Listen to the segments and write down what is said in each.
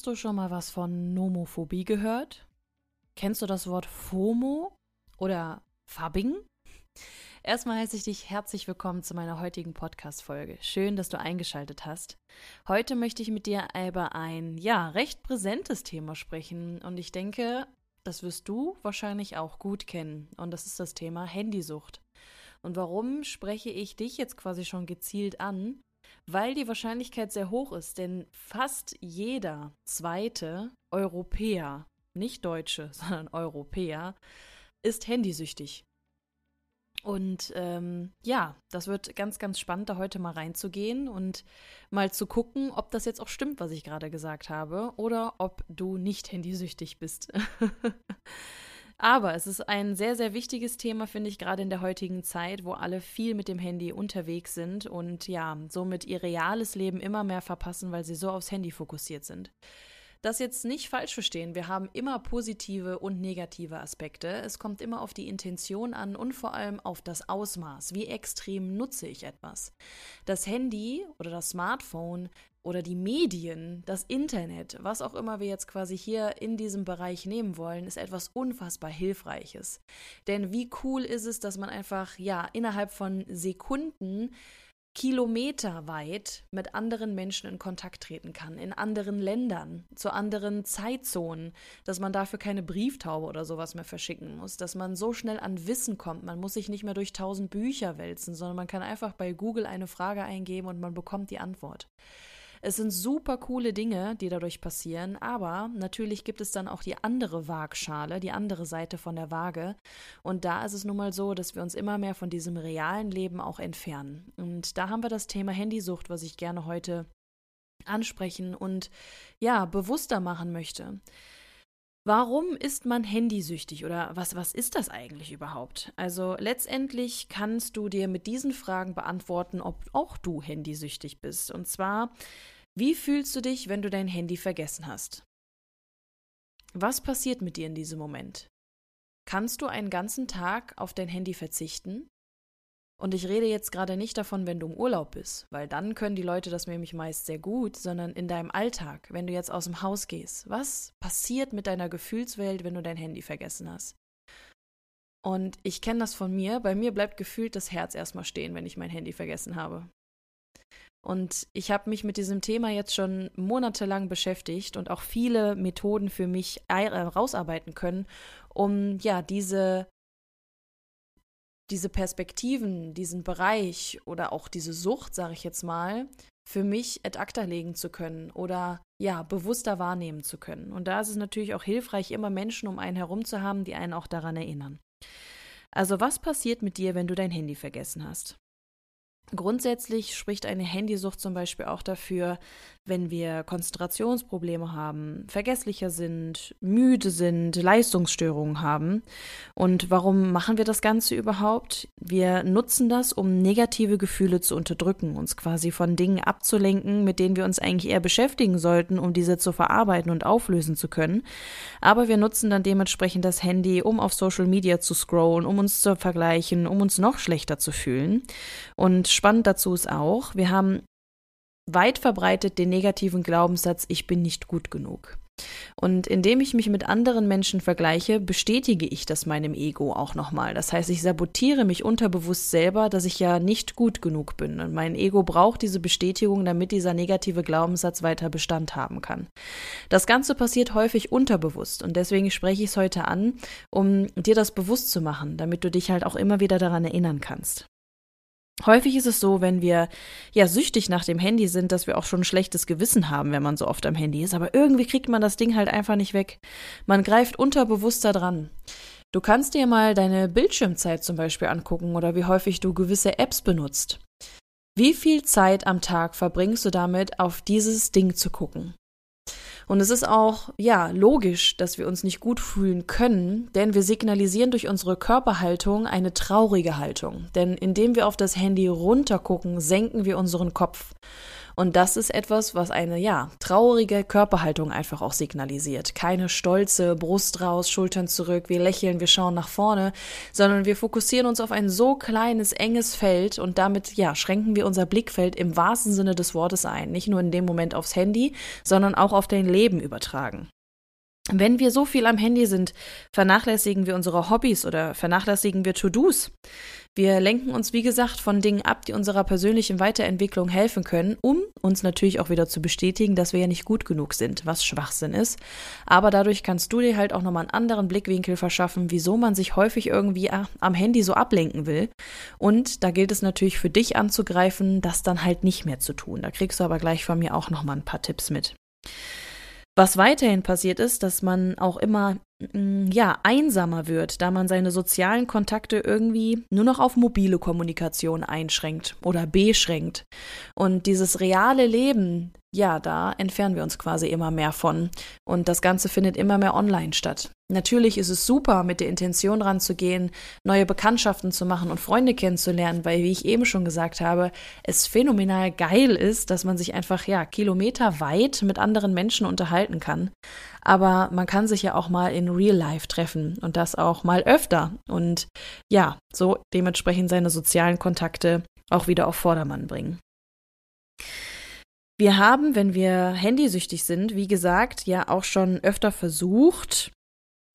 Hast du schon mal was von Nomophobie gehört? Kennst du das Wort FOMO oder Fabbing? Erstmal heiße ich dich herzlich willkommen zu meiner heutigen Podcast-Folge. Schön, dass du eingeschaltet hast. Heute möchte ich mit dir über ein, ja, recht präsentes Thema sprechen und ich denke, das wirst du wahrscheinlich auch gut kennen und das ist das Thema Handysucht. Und warum spreche ich dich jetzt quasi schon gezielt an? Weil die Wahrscheinlichkeit sehr hoch ist, denn fast jeder zweite Europäer, nicht Deutsche, sondern Europäer, ist handysüchtig. Und ähm, ja, das wird ganz, ganz spannend, da heute mal reinzugehen und mal zu gucken, ob das jetzt auch stimmt, was ich gerade gesagt habe, oder ob du nicht handysüchtig bist. Aber es ist ein sehr, sehr wichtiges Thema, finde ich, gerade in der heutigen Zeit, wo alle viel mit dem Handy unterwegs sind und ja, somit ihr reales Leben immer mehr verpassen, weil sie so aufs Handy fokussiert sind. Das jetzt nicht falsch verstehen. Wir haben immer positive und negative Aspekte. Es kommt immer auf die Intention an und vor allem auf das Ausmaß. Wie extrem nutze ich etwas? Das Handy oder das Smartphone oder die Medien, das Internet, was auch immer wir jetzt quasi hier in diesem Bereich nehmen wollen, ist etwas unfassbar Hilfreiches. Denn wie cool ist es, dass man einfach, ja, innerhalb von Sekunden kilometerweit mit anderen Menschen in Kontakt treten kann, in anderen Ländern, zu anderen Zeitzonen, dass man dafür keine Brieftaube oder sowas mehr verschicken muss, dass man so schnell an Wissen kommt, man muss sich nicht mehr durch tausend Bücher wälzen, sondern man kann einfach bei Google eine Frage eingeben und man bekommt die Antwort. Es sind super coole Dinge, die dadurch passieren, aber natürlich gibt es dann auch die andere Waagschale, die andere Seite von der Waage. Und da ist es nun mal so, dass wir uns immer mehr von diesem realen Leben auch entfernen. Und da haben wir das Thema Handysucht, was ich gerne heute ansprechen und ja, bewusster machen möchte. Warum ist man handysüchtig oder was, was ist das eigentlich überhaupt? Also letztendlich kannst du dir mit diesen Fragen beantworten, ob auch du handysüchtig bist. Und zwar, wie fühlst du dich, wenn du dein Handy vergessen hast? Was passiert mit dir in diesem Moment? Kannst du einen ganzen Tag auf dein Handy verzichten? Und ich rede jetzt gerade nicht davon, wenn du im Urlaub bist, weil dann können die Leute das nämlich meist sehr gut, sondern in deinem Alltag, wenn du jetzt aus dem Haus gehst. Was passiert mit deiner Gefühlswelt, wenn du dein Handy vergessen hast? Und ich kenne das von mir. Bei mir bleibt gefühlt das Herz erstmal stehen, wenn ich mein Handy vergessen habe. Und ich habe mich mit diesem Thema jetzt schon monatelang beschäftigt und auch viele Methoden für mich rausarbeiten können, um ja diese diese Perspektiven, diesen Bereich oder auch diese Sucht, sage ich jetzt mal, für mich ad acta legen zu können oder ja, bewusster wahrnehmen zu können. Und da ist es natürlich auch hilfreich, immer Menschen um einen herum zu haben, die einen auch daran erinnern. Also was passiert mit dir, wenn du dein Handy vergessen hast? Grundsätzlich spricht eine Handysucht zum Beispiel auch dafür, wenn wir Konzentrationsprobleme haben, vergesslicher sind, müde sind, Leistungsstörungen haben. Und warum machen wir das Ganze überhaupt? Wir nutzen das, um negative Gefühle zu unterdrücken, uns quasi von Dingen abzulenken, mit denen wir uns eigentlich eher beschäftigen sollten, um diese zu verarbeiten und auflösen zu können. Aber wir nutzen dann dementsprechend das Handy, um auf Social Media zu scrollen, um uns zu vergleichen, um uns noch schlechter zu fühlen. Und spannend dazu ist auch, wir haben weit verbreitet den negativen Glaubenssatz, ich bin nicht gut genug. Und indem ich mich mit anderen Menschen vergleiche, bestätige ich das meinem Ego auch nochmal. Das heißt, ich sabotiere mich unterbewusst selber, dass ich ja nicht gut genug bin. Und mein Ego braucht diese Bestätigung, damit dieser negative Glaubenssatz weiter Bestand haben kann. Das Ganze passiert häufig unterbewusst und deswegen spreche ich es heute an, um dir das bewusst zu machen, damit du dich halt auch immer wieder daran erinnern kannst. Häufig ist es so, wenn wir ja süchtig nach dem Handy sind, dass wir auch schon ein schlechtes Gewissen haben, wenn man so oft am Handy ist. Aber irgendwie kriegt man das Ding halt einfach nicht weg. Man greift unterbewusster dran. Du kannst dir mal deine Bildschirmzeit zum Beispiel angucken oder wie häufig du gewisse Apps benutzt. Wie viel Zeit am Tag verbringst du damit, auf dieses Ding zu gucken? Und es ist auch, ja, logisch, dass wir uns nicht gut fühlen können, denn wir signalisieren durch unsere Körperhaltung eine traurige Haltung. Denn indem wir auf das Handy runtergucken, senken wir unseren Kopf. Und das ist etwas, was eine, ja, traurige Körperhaltung einfach auch signalisiert. Keine stolze Brust raus, Schultern zurück, wir lächeln, wir schauen nach vorne, sondern wir fokussieren uns auf ein so kleines, enges Feld und damit, ja, schränken wir unser Blickfeld im wahrsten Sinne des Wortes ein. Nicht nur in dem Moment aufs Handy, sondern auch auf dein Leben übertragen. Wenn wir so viel am Handy sind, vernachlässigen wir unsere Hobbys oder vernachlässigen wir To-Dos. Wir lenken uns, wie gesagt, von Dingen ab, die unserer persönlichen Weiterentwicklung helfen können, um uns natürlich auch wieder zu bestätigen, dass wir ja nicht gut genug sind, was Schwachsinn ist. Aber dadurch kannst du dir halt auch nochmal einen anderen Blickwinkel verschaffen, wieso man sich häufig irgendwie am Handy so ablenken will. Und da gilt es natürlich für dich anzugreifen, das dann halt nicht mehr zu tun. Da kriegst du aber gleich von mir auch nochmal ein paar Tipps mit. Was weiterhin passiert ist, dass man auch immer mm, ja, einsamer wird, da man seine sozialen Kontakte irgendwie nur noch auf mobile Kommunikation einschränkt oder beschränkt. Und dieses reale Leben, ja, da entfernen wir uns quasi immer mehr von. Und das Ganze findet immer mehr online statt. Natürlich ist es super, mit der Intention ranzugehen, neue Bekanntschaften zu machen und Freunde kennenzulernen, weil, wie ich eben schon gesagt habe, es phänomenal geil ist, dass man sich einfach, ja, kilometerweit mit anderen Menschen unterhalten kann. Aber man kann sich ja auch mal in Real Life treffen und das auch mal öfter und ja, so dementsprechend seine sozialen Kontakte auch wieder auf Vordermann bringen. Wir haben, wenn wir handysüchtig sind, wie gesagt, ja auch schon öfter versucht,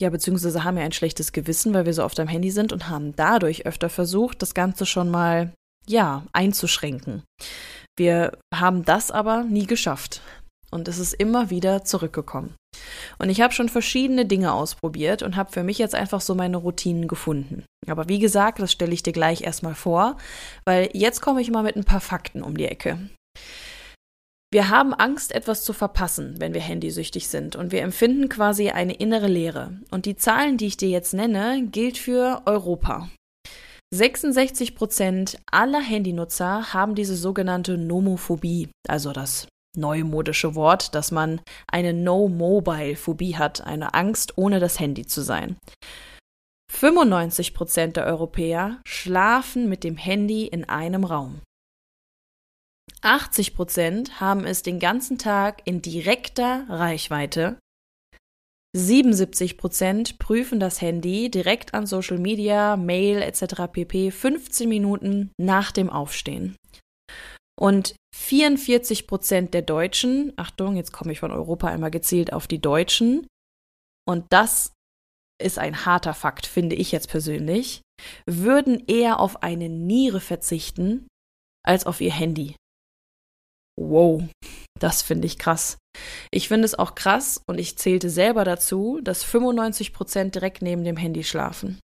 ja, beziehungsweise haben ja ein schlechtes Gewissen, weil wir so oft am Handy sind und haben dadurch öfter versucht, das Ganze schon mal, ja, einzuschränken. Wir haben das aber nie geschafft. Und es ist immer wieder zurückgekommen. Und ich habe schon verschiedene Dinge ausprobiert und habe für mich jetzt einfach so meine Routinen gefunden. Aber wie gesagt, das stelle ich dir gleich erstmal vor, weil jetzt komme ich mal mit ein paar Fakten um die Ecke. Wir haben Angst, etwas zu verpassen, wenn wir handysüchtig sind und wir empfinden quasi eine innere Leere. Und die Zahlen, die ich dir jetzt nenne, gilt für Europa. 66 Prozent aller Handynutzer haben diese sogenannte Nomophobie, also das neumodische Wort, dass man eine No-Mobile-Phobie hat, eine Angst, ohne das Handy zu sein. 95 Prozent der Europäer schlafen mit dem Handy in einem Raum. 80 Prozent haben es den ganzen Tag in direkter Reichweite. 77 Prozent prüfen das Handy direkt an Social Media, Mail etc. pp. 15 Minuten nach dem Aufstehen. Und 44 Prozent der Deutschen, Achtung, jetzt komme ich von Europa einmal gezielt auf die Deutschen, und das ist ein harter Fakt, finde ich jetzt persönlich, würden eher auf eine Niere verzichten als auf ihr Handy. Wow, das finde ich krass. Ich finde es auch krass und ich zählte selber dazu, dass 95 Prozent direkt neben dem Handy schlafen.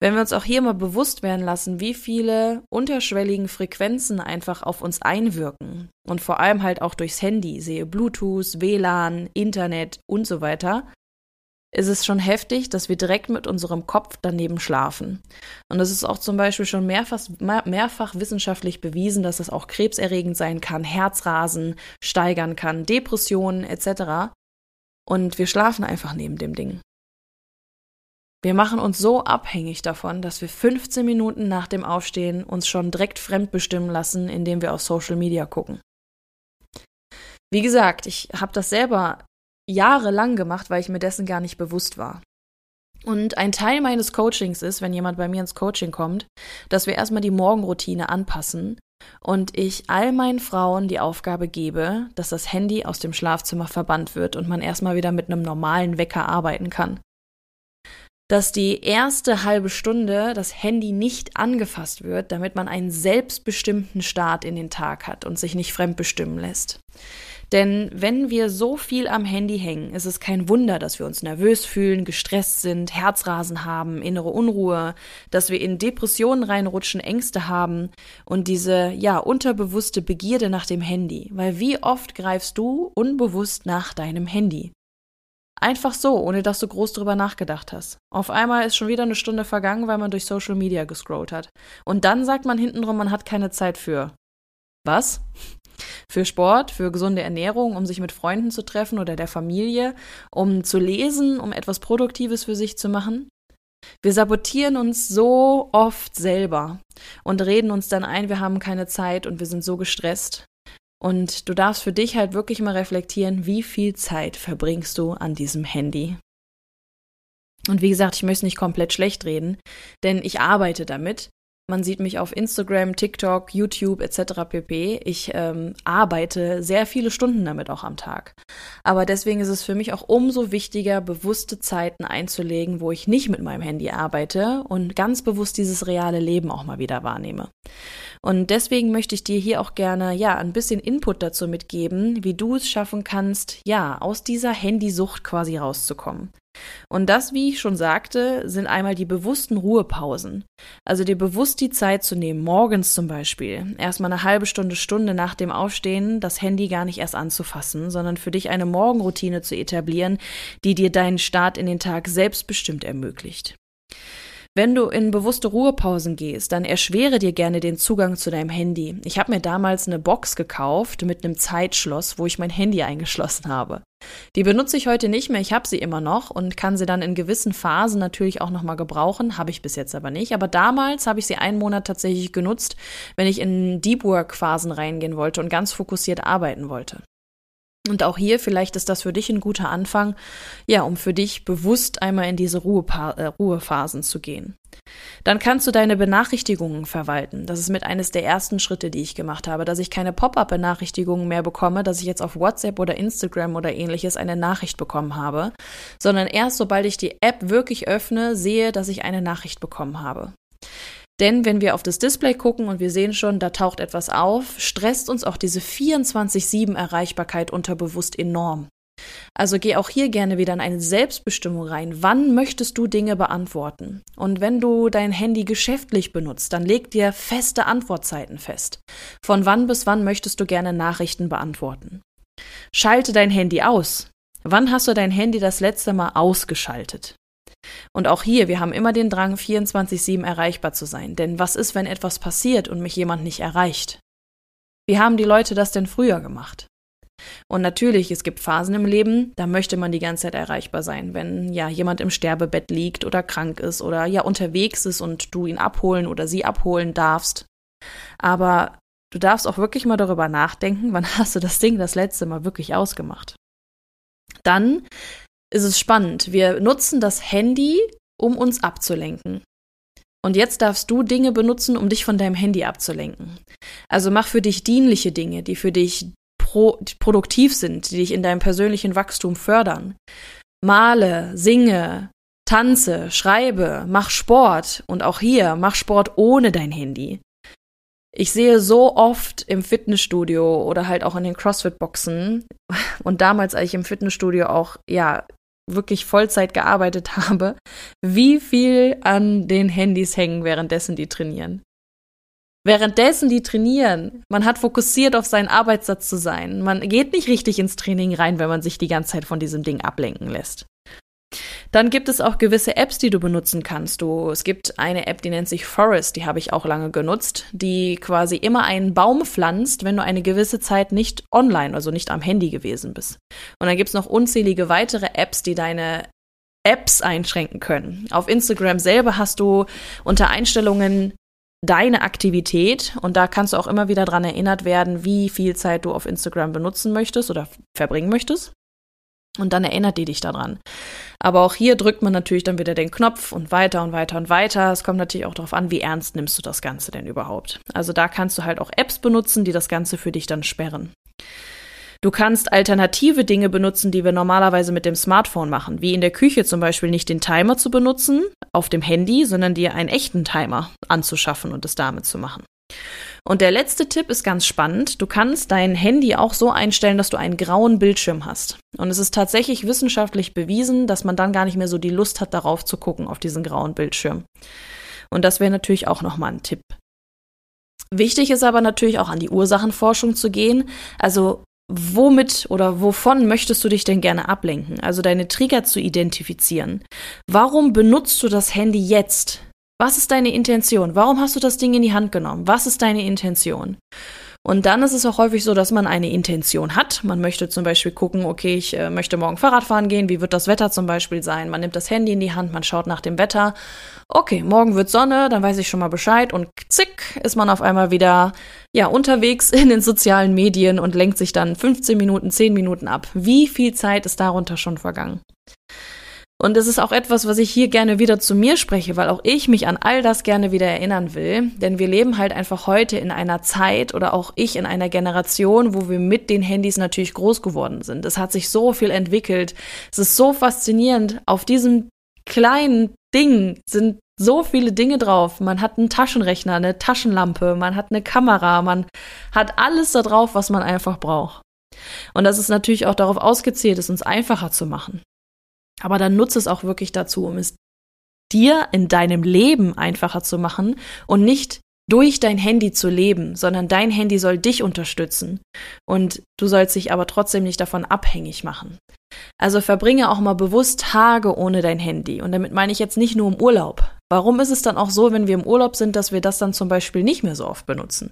Wenn wir uns auch hier mal bewusst werden lassen, wie viele unterschwelligen Frequenzen einfach auf uns einwirken und vor allem halt auch durchs Handy, sehe Bluetooth, WLAN, Internet und so weiter, ist es schon heftig, dass wir direkt mit unserem Kopf daneben schlafen. Und es ist auch zum Beispiel schon mehrfach, mehrfach wissenschaftlich bewiesen, dass es auch krebserregend sein kann, Herzrasen steigern kann, Depressionen etc. Und wir schlafen einfach neben dem Ding. Wir machen uns so abhängig davon, dass wir 15 Minuten nach dem Aufstehen uns schon direkt fremdbestimmen lassen, indem wir auf Social Media gucken. Wie gesagt, ich habe das selber jahrelang gemacht, weil ich mir dessen gar nicht bewusst war. Und ein Teil meines Coachings ist, wenn jemand bei mir ins Coaching kommt, dass wir erstmal die Morgenroutine anpassen und ich all meinen Frauen die Aufgabe gebe, dass das Handy aus dem Schlafzimmer verbannt wird und man erstmal wieder mit einem normalen Wecker arbeiten kann. Dass die erste halbe Stunde das Handy nicht angefasst wird, damit man einen selbstbestimmten Start in den Tag hat und sich nicht fremdbestimmen lässt. Denn wenn wir so viel am Handy hängen, ist es kein Wunder, dass wir uns nervös fühlen, gestresst sind, Herzrasen haben, innere Unruhe, dass wir in Depressionen reinrutschen, Ängste haben und diese, ja, unterbewusste Begierde nach dem Handy. Weil wie oft greifst du unbewusst nach deinem Handy? Einfach so, ohne dass du groß drüber nachgedacht hast. Auf einmal ist schon wieder eine Stunde vergangen, weil man durch Social Media gescrollt hat. Und dann sagt man hintenrum, man hat keine Zeit für. Was? Für Sport, für gesunde Ernährung, um sich mit Freunden zu treffen oder der Familie, um zu lesen, um etwas Produktives für sich zu machen. Wir sabotieren uns so oft selber und reden uns dann ein, wir haben keine Zeit und wir sind so gestresst. Und du darfst für dich halt wirklich mal reflektieren, wie viel Zeit verbringst du an diesem Handy. Und wie gesagt, ich möchte nicht komplett schlecht reden, denn ich arbeite damit man sieht mich auf Instagram, TikTok, YouTube etc. pp. Ich ähm, arbeite sehr viele Stunden damit auch am Tag. Aber deswegen ist es für mich auch umso wichtiger, bewusste Zeiten einzulegen, wo ich nicht mit meinem Handy arbeite und ganz bewusst dieses reale Leben auch mal wieder wahrnehme. Und deswegen möchte ich dir hier auch gerne, ja, ein bisschen Input dazu mitgeben, wie du es schaffen kannst, ja, aus dieser Handysucht quasi rauszukommen. Und das, wie ich schon sagte, sind einmal die bewussten Ruhepausen. Also dir bewusst die Zeit zu nehmen, morgens zum Beispiel, erstmal eine halbe Stunde, Stunde nach dem Aufstehen das Handy gar nicht erst anzufassen, sondern für dich eine Morgenroutine zu etablieren, die dir deinen Start in den Tag selbstbestimmt ermöglicht. Wenn du in bewusste Ruhepausen gehst, dann erschwere dir gerne den Zugang zu deinem Handy. Ich habe mir damals eine Box gekauft mit einem Zeitschloss, wo ich mein Handy eingeschlossen habe. Die benutze ich heute nicht mehr, ich habe sie immer noch und kann sie dann in gewissen Phasen natürlich auch nochmal gebrauchen, habe ich bis jetzt aber nicht. Aber damals habe ich sie einen Monat tatsächlich genutzt, wenn ich in Deep Work Phasen reingehen wollte und ganz fokussiert arbeiten wollte. Und auch hier, vielleicht ist das für dich ein guter Anfang, ja, um für dich bewusst einmal in diese Ruhepa äh, Ruhephasen zu gehen. Dann kannst du deine Benachrichtigungen verwalten. Das ist mit eines der ersten Schritte, die ich gemacht habe, dass ich keine Pop-up-Benachrichtigungen mehr bekomme, dass ich jetzt auf WhatsApp oder Instagram oder ähnliches eine Nachricht bekommen habe, sondern erst sobald ich die App wirklich öffne, sehe, dass ich eine Nachricht bekommen habe. Denn wenn wir auf das Display gucken und wir sehen schon, da taucht etwas auf, stresst uns auch diese 24-7 Erreichbarkeit unterbewusst enorm. Also geh auch hier gerne wieder in eine Selbstbestimmung rein. Wann möchtest du Dinge beantworten? Und wenn du dein Handy geschäftlich benutzt, dann leg dir feste Antwortzeiten fest. Von wann bis wann möchtest du gerne Nachrichten beantworten? Schalte dein Handy aus. Wann hast du dein Handy das letzte Mal ausgeschaltet? Und auch hier, wir haben immer den Drang, 24-7 erreichbar zu sein. Denn was ist, wenn etwas passiert und mich jemand nicht erreicht? Wie haben die Leute das denn früher gemacht? Und natürlich, es gibt Phasen im Leben, da möchte man die ganze Zeit erreichbar sein, wenn ja jemand im Sterbebett liegt oder krank ist oder ja unterwegs ist und du ihn abholen oder sie abholen darfst. Aber du darfst auch wirklich mal darüber nachdenken, wann hast du das Ding das letzte Mal wirklich ausgemacht. Dann ist es spannend. Wir nutzen das Handy, um uns abzulenken. Und jetzt darfst du Dinge benutzen, um dich von deinem Handy abzulenken. Also mach für dich dienliche Dinge, die für dich pro produktiv sind, die dich in deinem persönlichen Wachstum fördern. Male, singe, tanze, schreibe, mach Sport und auch hier mach Sport ohne dein Handy. Ich sehe so oft im Fitnessstudio oder halt auch in den CrossFit-Boxen und damals, als ich im Fitnessstudio auch, ja, wirklich Vollzeit gearbeitet habe, wie viel an den Handys hängen, währenddessen die trainieren. Währenddessen die trainieren, man hat fokussiert auf seinen Arbeitssatz zu sein. Man geht nicht richtig ins Training rein, wenn man sich die ganze Zeit von diesem Ding ablenken lässt. Dann gibt es auch gewisse Apps, die du benutzen kannst. Du, es gibt eine App, die nennt sich Forest, die habe ich auch lange genutzt, die quasi immer einen Baum pflanzt, wenn du eine gewisse Zeit nicht online, also nicht am Handy gewesen bist. Und dann gibt es noch unzählige weitere Apps, die deine Apps einschränken können. Auf Instagram selber hast du unter Einstellungen deine Aktivität und da kannst du auch immer wieder dran erinnert werden, wie viel Zeit du auf Instagram benutzen möchtest oder verbringen möchtest. Und dann erinnert die dich daran. Aber auch hier drückt man natürlich dann wieder den Knopf und weiter und weiter und weiter. Es kommt natürlich auch darauf an, wie ernst nimmst du das Ganze denn überhaupt. Also da kannst du halt auch Apps benutzen, die das Ganze für dich dann sperren. Du kannst alternative Dinge benutzen, die wir normalerweise mit dem Smartphone machen, wie in der Küche zum Beispiel nicht den Timer zu benutzen auf dem Handy, sondern dir einen echten Timer anzuschaffen und es damit zu machen. Und der letzte Tipp ist ganz spannend. Du kannst dein Handy auch so einstellen, dass du einen grauen Bildschirm hast. Und es ist tatsächlich wissenschaftlich bewiesen, dass man dann gar nicht mehr so die Lust hat, darauf zu gucken, auf diesen grauen Bildschirm. Und das wäre natürlich auch nochmal ein Tipp. Wichtig ist aber natürlich auch an die Ursachenforschung zu gehen. Also womit oder wovon möchtest du dich denn gerne ablenken? Also deine Trigger zu identifizieren. Warum benutzt du das Handy jetzt? Was ist deine Intention? Warum hast du das Ding in die Hand genommen? Was ist deine Intention? Und dann ist es auch häufig so, dass man eine Intention hat. Man möchte zum Beispiel gucken, okay, ich äh, möchte morgen Fahrrad fahren gehen. Wie wird das Wetter zum Beispiel sein? Man nimmt das Handy in die Hand, man schaut nach dem Wetter. Okay, morgen wird Sonne, dann weiß ich schon mal Bescheid und zick ist man auf einmal wieder ja unterwegs in den sozialen Medien und lenkt sich dann 15 Minuten, 10 Minuten ab. Wie viel Zeit ist darunter schon vergangen? Und es ist auch etwas, was ich hier gerne wieder zu mir spreche, weil auch ich mich an all das gerne wieder erinnern will. Denn wir leben halt einfach heute in einer Zeit oder auch ich in einer Generation, wo wir mit den Handys natürlich groß geworden sind. Es hat sich so viel entwickelt. Es ist so faszinierend. Auf diesem kleinen Ding sind so viele Dinge drauf. Man hat einen Taschenrechner, eine Taschenlampe, man hat eine Kamera, man hat alles da drauf, was man einfach braucht. Und das ist natürlich auch darauf ausgezählt, es uns einfacher zu machen. Aber dann nutze es auch wirklich dazu, um es dir in deinem Leben einfacher zu machen und nicht durch dein Handy zu leben, sondern dein Handy soll dich unterstützen und du sollst dich aber trotzdem nicht davon abhängig machen. Also verbringe auch mal bewusst Tage ohne dein Handy. Und damit meine ich jetzt nicht nur im Urlaub. Warum ist es dann auch so, wenn wir im Urlaub sind, dass wir das dann zum Beispiel nicht mehr so oft benutzen?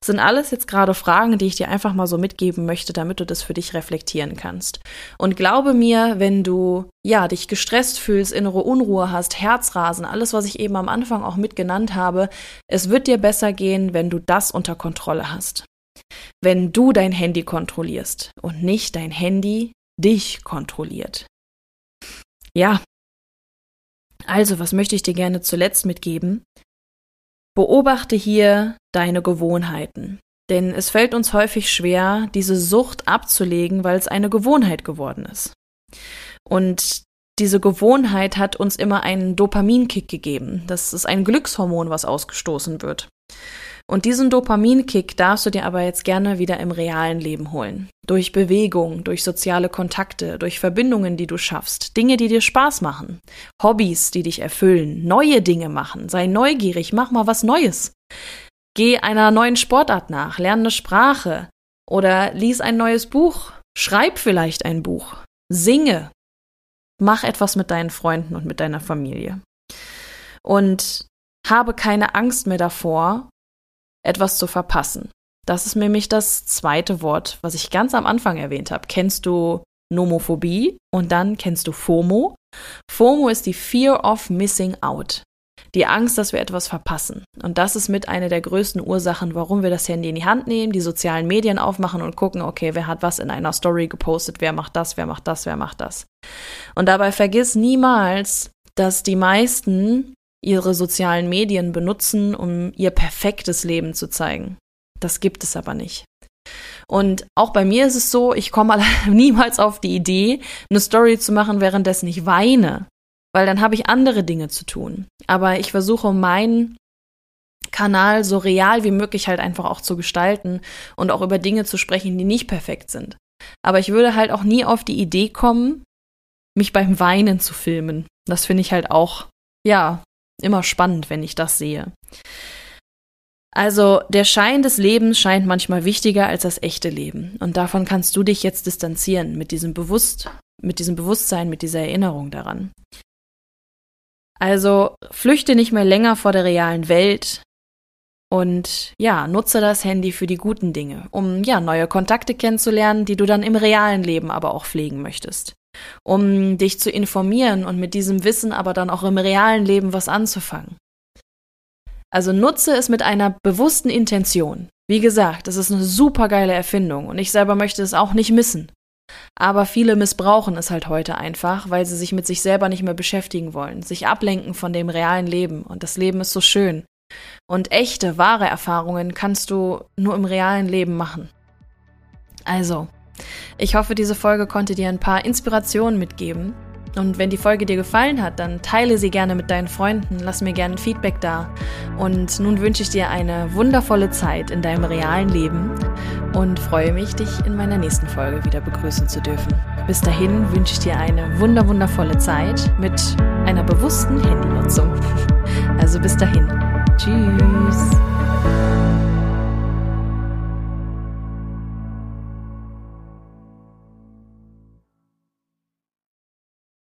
Das sind alles jetzt gerade Fragen, die ich dir einfach mal so mitgeben möchte, damit du das für dich reflektieren kannst. Und glaube mir, wenn du, ja, dich gestresst fühlst, innere Unruhe hast, Herzrasen, alles, was ich eben am Anfang auch mitgenannt habe, es wird dir besser gehen, wenn du das unter Kontrolle hast. Wenn du dein Handy kontrollierst und nicht dein Handy dich kontrolliert. Ja. Also, was möchte ich dir gerne zuletzt mitgeben? Beobachte hier deine Gewohnheiten. Denn es fällt uns häufig schwer, diese Sucht abzulegen, weil es eine Gewohnheit geworden ist. Und diese Gewohnheit hat uns immer einen Dopaminkick gegeben. Das ist ein Glückshormon, was ausgestoßen wird. Und diesen Dopaminkick darfst du dir aber jetzt gerne wieder im realen Leben holen. Durch Bewegung, durch soziale Kontakte, durch Verbindungen, die du schaffst, Dinge, die dir Spaß machen, Hobbys, die dich erfüllen, neue Dinge machen, sei neugierig, mach mal was Neues. Geh einer neuen Sportart nach, lerne eine Sprache. Oder lies ein neues Buch, schreib vielleicht ein Buch, singe, mach etwas mit deinen Freunden und mit deiner Familie. Und habe keine Angst mehr davor, etwas zu verpassen. Das ist nämlich das zweite Wort, was ich ganz am Anfang erwähnt habe. Kennst du Nomophobie und dann kennst du FOMO? FOMO ist die Fear of Missing Out. Die Angst, dass wir etwas verpassen. Und das ist mit einer der größten Ursachen, warum wir das Handy in die Hand nehmen, die sozialen Medien aufmachen und gucken, okay, wer hat was in einer Story gepostet, wer macht das, wer macht das, wer macht das. Und dabei vergiss niemals, dass die meisten ihre sozialen Medien benutzen, um ihr perfektes Leben zu zeigen. Das gibt es aber nicht. Und auch bei mir ist es so, ich komme niemals auf die Idee, eine Story zu machen, währenddessen ich weine, weil dann habe ich andere Dinge zu tun. Aber ich versuche meinen Kanal so real wie möglich halt einfach auch zu gestalten und auch über Dinge zu sprechen, die nicht perfekt sind. Aber ich würde halt auch nie auf die Idee kommen, mich beim Weinen zu filmen. Das finde ich halt auch, ja, immer spannend, wenn ich das sehe. Also der Schein des Lebens scheint manchmal wichtiger als das echte Leben. Und davon kannst du dich jetzt distanzieren mit diesem Bewusst, mit diesem Bewusstsein, mit dieser Erinnerung daran. Also flüchte nicht mehr länger vor der realen Welt und ja, nutze das Handy für die guten Dinge, um ja neue Kontakte kennenzulernen, die du dann im realen Leben aber auch pflegen möchtest um dich zu informieren und mit diesem Wissen aber dann auch im realen Leben was anzufangen. Also nutze es mit einer bewussten Intention. Wie gesagt, es ist eine super geile Erfindung und ich selber möchte es auch nicht missen. Aber viele missbrauchen es halt heute einfach, weil sie sich mit sich selber nicht mehr beschäftigen wollen, sich ablenken von dem realen Leben. Und das Leben ist so schön. Und echte, wahre Erfahrungen kannst du nur im realen Leben machen. Also, ich hoffe, diese Folge konnte dir ein paar Inspirationen mitgeben. Und wenn die Folge dir gefallen hat, dann teile sie gerne mit deinen Freunden, lass mir gerne Feedback da. Und nun wünsche ich dir eine wundervolle Zeit in deinem realen Leben und freue mich, dich in meiner nächsten Folge wieder begrüßen zu dürfen. Bis dahin wünsche ich dir eine wunderwundervolle Zeit mit einer bewussten Handynutzung. Also bis dahin. Tschüss.